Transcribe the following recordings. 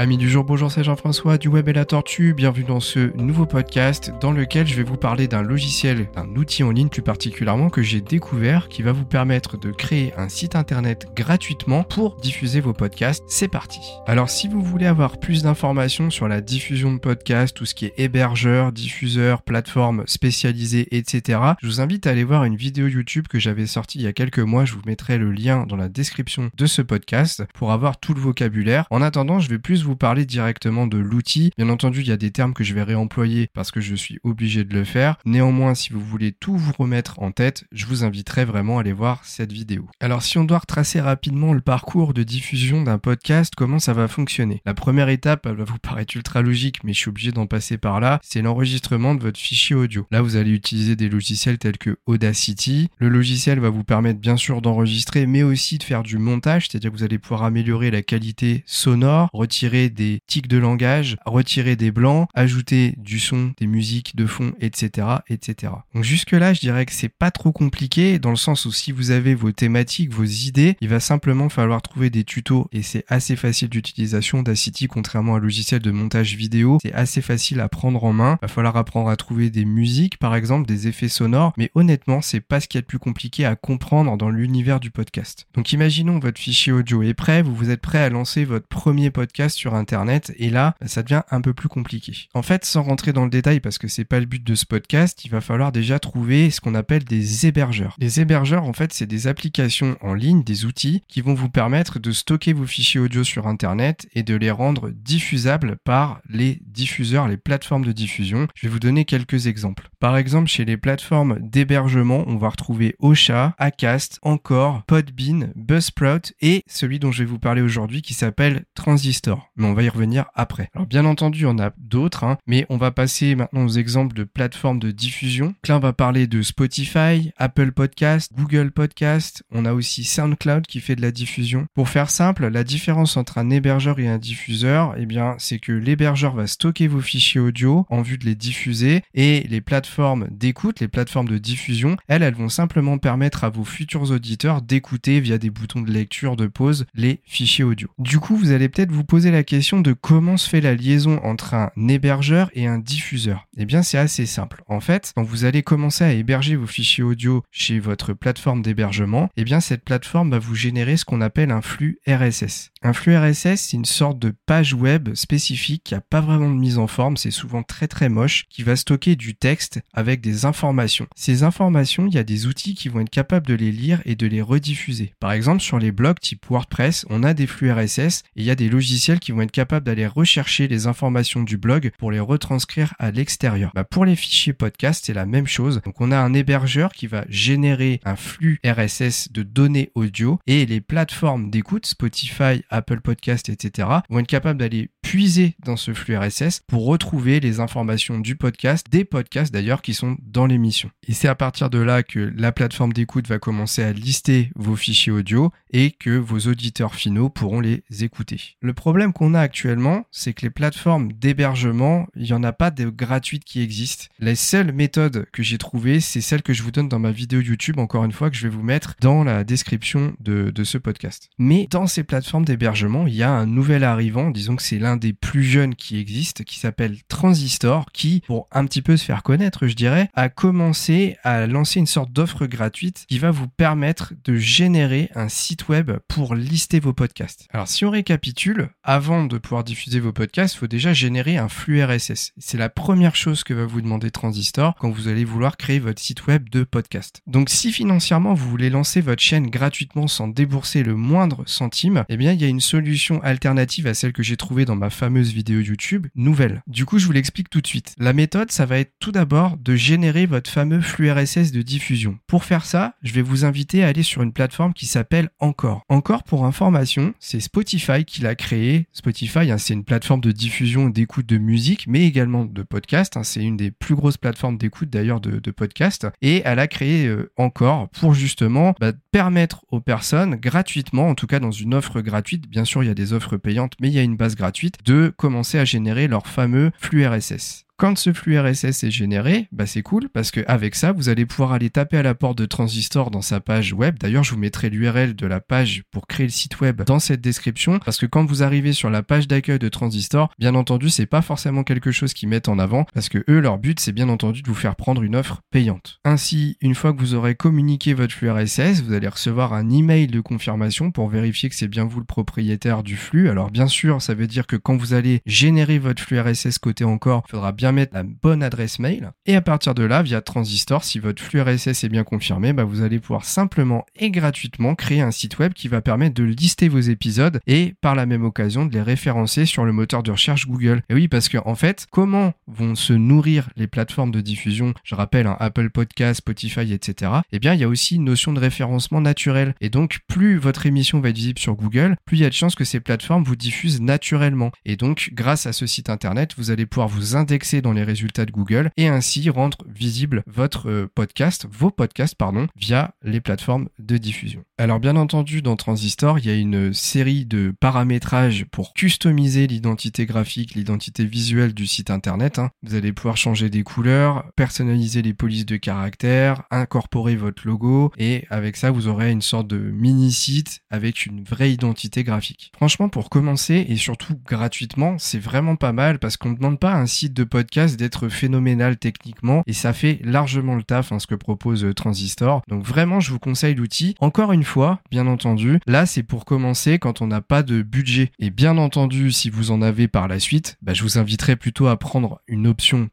Amis du jour, bonjour, c'est Jean-François du Web et la Tortue. Bienvenue dans ce nouveau podcast dans lequel je vais vous parler d'un logiciel, d'un outil en ligne plus particulièrement que j'ai découvert qui va vous permettre de créer un site internet gratuitement pour diffuser vos podcasts. C'est parti. Alors, si vous voulez avoir plus d'informations sur la diffusion de podcasts, tout ce qui est hébergeur, diffuseur, plateforme spécialisée, etc., je vous invite à aller voir une vidéo YouTube que j'avais sortie il y a quelques mois. Je vous mettrai le lien dans la description de ce podcast pour avoir tout le vocabulaire. En attendant, je vais plus vous parler directement de l'outil. Bien entendu, il y a des termes que je vais réemployer parce que je suis obligé de le faire. Néanmoins, si vous voulez tout vous remettre en tête, je vous inviterai vraiment à aller voir cette vidéo. Alors, si on doit retracer rapidement le parcours de diffusion d'un podcast, comment ça va fonctionner? La première étape, elle va vous paraître ultra logique, mais je suis obligé d'en passer par là, c'est l'enregistrement de votre fichier audio. Là, vous allez utiliser des logiciels tels que Audacity. Le logiciel va vous permettre bien sûr d'enregistrer, mais aussi de faire du montage, c'est-à-dire que vous allez pouvoir améliorer la qualité sonore, retirer des tics de langage, retirer des blancs, ajouter du son, des musiques de fond, etc., etc. Donc jusque là, je dirais que c'est pas trop compliqué dans le sens où si vous avez vos thématiques, vos idées, il va simplement falloir trouver des tutos et c'est assez facile d'utilisation d'Acity contrairement à un logiciel de montage vidéo. C'est assez facile à prendre en main. Il va falloir apprendre à trouver des musiques, par exemple, des effets sonores, mais honnêtement, c'est pas ce qui est le plus compliqué à comprendre dans l'univers du podcast. Donc imaginons votre fichier audio est prêt, vous vous êtes prêt à lancer votre premier podcast sur Internet et là, ça devient un peu plus compliqué. En fait, sans rentrer dans le détail parce que c'est pas le but de ce podcast, il va falloir déjà trouver ce qu'on appelle des hébergeurs. Les hébergeurs, en fait, c'est des applications en ligne, des outils qui vont vous permettre de stocker vos fichiers audio sur Internet et de les rendre diffusables par les diffuseurs, les plateformes de diffusion. Je vais vous donner quelques exemples. Par exemple, chez les plateformes d'hébergement, on va retrouver Ocha, Acast, Encore, Podbean, Buzzsprout et celui dont je vais vous parler aujourd'hui qui s'appelle Transistor mais on va y revenir après. Alors bien entendu, on a d'autres, hein, mais on va passer maintenant aux exemples de plateformes de diffusion. là, on va parler de Spotify, Apple Podcast, Google Podcast. On a aussi SoundCloud qui fait de la diffusion. Pour faire simple, la différence entre un hébergeur et un diffuseur, eh bien, c'est que l'hébergeur va stocker vos fichiers audio en vue de les diffuser et les plateformes d'écoute, les plateformes de diffusion, elles, elles vont simplement permettre à vos futurs auditeurs d'écouter via des boutons de lecture, de pause, les fichiers audio. Du coup, vous allez peut-être vous poser la question de comment se fait la liaison entre un hébergeur et un diffuseur. Eh bien, c'est assez simple. En fait, quand vous allez commencer à héberger vos fichiers audio chez votre plateforme d'hébergement, eh bien, cette plateforme va vous générer ce qu'on appelle un flux RSS. Un flux RSS, c'est une sorte de page web spécifique qui a pas vraiment de mise en forme, c'est souvent très très moche, qui va stocker du texte avec des informations. Ces informations, il y a des outils qui vont être capables de les lire et de les rediffuser. Par exemple, sur les blogs type WordPress, on a des flux RSS et il y a des logiciels qui vont être capables d'aller rechercher les informations du blog pour les retranscrire à l'extérieur. Bah, pour les fichiers podcast, c'est la même chose. Donc on a un hébergeur qui va générer un flux RSS de données audio et les plateformes d'écoute, Spotify, Apple Podcast, etc., vont être capables d'aller puiser dans ce flux RSS pour retrouver les informations du podcast, des podcasts d'ailleurs qui sont dans l'émission. Et c'est à partir de là que la plateforme d'écoute va commencer à lister vos fichiers audio et que vos auditeurs finaux pourront les écouter. Le problème qu'on a actuellement, c'est que les plateformes d'hébergement, il n'y en a pas de gratuites qui existent. Les seules méthodes que j'ai trouvées, c'est celles que je vous donne dans ma vidéo YouTube, encore une fois, que je vais vous mettre dans la description de, de ce podcast. Mais dans ces plateformes d'hébergement, il y a un nouvel arrivant, disons que c'est l'un des plus jeunes qui existent, qui s'appelle Transistor, qui, pour un petit peu se faire connaître, je dirais, a commencé à lancer une sorte d'offre gratuite qui va vous permettre de générer un site web pour lister vos podcasts. Alors si on récapitule, avant de pouvoir diffuser vos podcasts, il faut déjà générer un flux RSS. C'est la première chose que va vous demander Transistor quand vous allez vouloir créer votre site web de podcast. Donc si financièrement vous voulez lancer votre chaîne gratuitement sans débourser le moindre centime, eh bien il y a une solution alternative à celle que j'ai trouvée dans ma fameuse vidéo YouTube, nouvelle. Du coup, je vous l'explique tout de suite. La méthode, ça va être tout d'abord de générer votre fameux flux RSS de diffusion. Pour faire ça, je vais vous inviter à aller sur une plateforme qui s'appelle Encore. Encore pour information, c'est Spotify qui l'a créé. Spotify, hein, c'est une plateforme de diffusion d'écoute de musique, mais également de podcast. Hein. c'est une des plus grosses plateformes d'écoute d'ailleurs de, de podcast. Et elle a créé euh, encore pour justement bah, permettre aux personnes gratuitement, en tout cas dans une offre gratuite, bien sûr il y a des offres payantes, mais il y a une base gratuite, de commencer à générer leur fameux flux RSS. Quand ce flux RSS est généré, bah c'est cool parce qu'avec ça, vous allez pouvoir aller taper à la porte de Transistor dans sa page web. D'ailleurs, je vous mettrai l'URL de la page pour créer le site web dans cette description parce que quand vous arrivez sur la page d'accueil de Transistor, bien entendu, c'est pas forcément quelque chose qu'ils mettent en avant parce que eux, leur but, c'est bien entendu de vous faire prendre une offre payante. Ainsi, une fois que vous aurez communiqué votre flux RSS, vous allez recevoir un email de confirmation pour vérifier que c'est bien vous le propriétaire du flux. Alors bien sûr, ça veut dire que quand vous allez générer votre flux RSS côté encore, il faudra bien mettre la bonne adresse mail. Et à partir de là, via Transistor, si votre flux RSS est bien confirmé, bah, vous allez pouvoir simplement et gratuitement créer un site web qui va permettre de lister vos épisodes et par la même occasion de les référencer sur le moteur de recherche Google. Et oui, parce que en fait, comment vont se nourrir les plateformes de diffusion Je rappelle, un Apple Podcast, Spotify, etc. Eh bien, il y a aussi une notion de référencement naturel. Et donc, plus votre émission va être visible sur Google, plus il y a de chances que ces plateformes vous diffusent naturellement. Et donc, grâce à ce site internet, vous allez pouvoir vous indexer dans les résultats de Google et ainsi rendre visible votre euh, podcast, vos podcasts, pardon, via les plateformes de diffusion. Alors, bien entendu, dans Transistor, il y a une série de paramétrages pour customiser l'identité graphique, l'identité visuelle du site internet. Hein. Vous allez pouvoir changer des couleurs, personnaliser les polices de caractères, incorporer votre logo et avec ça, vous aurez une sorte de mini site avec une vraie identité graphique. Franchement, pour commencer et surtout gratuitement, c'est vraiment pas mal parce qu'on ne demande pas un site de podcast d'être phénoménal techniquement et ça fait largement le taf hein, ce que propose euh, Transistor. Donc vraiment, je vous conseille l'outil. Encore une fois, bien entendu, là c'est pour commencer quand on n'a pas de budget. Et bien entendu, si vous en avez par la suite, bah, je vous inviterai plutôt à prendre une option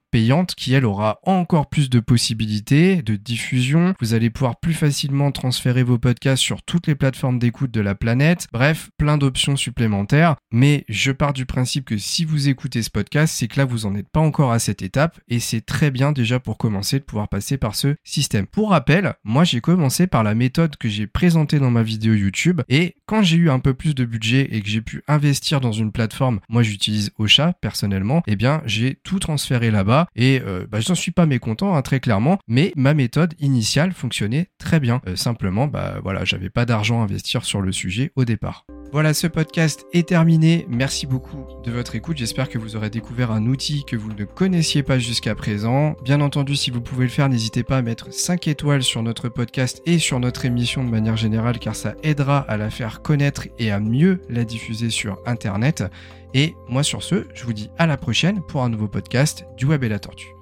qui elle aura encore plus de possibilités de diffusion. Vous allez pouvoir plus facilement transférer vos podcasts sur toutes les plateformes d'écoute de la planète. Bref, plein d'options supplémentaires. Mais je pars du principe que si vous écoutez ce podcast, c'est que là vous en êtes pas encore à cette étape et c'est très bien déjà pour commencer de pouvoir passer par ce système. Pour rappel, moi j'ai commencé par la méthode que j'ai présentée dans ma vidéo YouTube et quand j'ai eu un peu plus de budget et que j'ai pu investir dans une plateforme, moi j'utilise Ocha personnellement, eh bien j'ai tout transféré là-bas et euh, bah, je n'en suis pas mécontent hein, très clairement, mais ma méthode initiale fonctionnait très bien. Euh, simplement, bah voilà, j'avais pas d'argent à investir sur le sujet au départ. Voilà, ce podcast est terminé. Merci beaucoup de votre écoute. J'espère que vous aurez découvert un outil que vous ne connaissiez pas jusqu'à présent. Bien entendu, si vous pouvez le faire, n'hésitez pas à mettre 5 étoiles sur notre podcast et sur notre émission de manière générale, car ça aidera à la faire connaître et à mieux la diffuser sur Internet. Et moi sur ce, je vous dis à la prochaine pour un nouveau podcast du Web et la Tortue.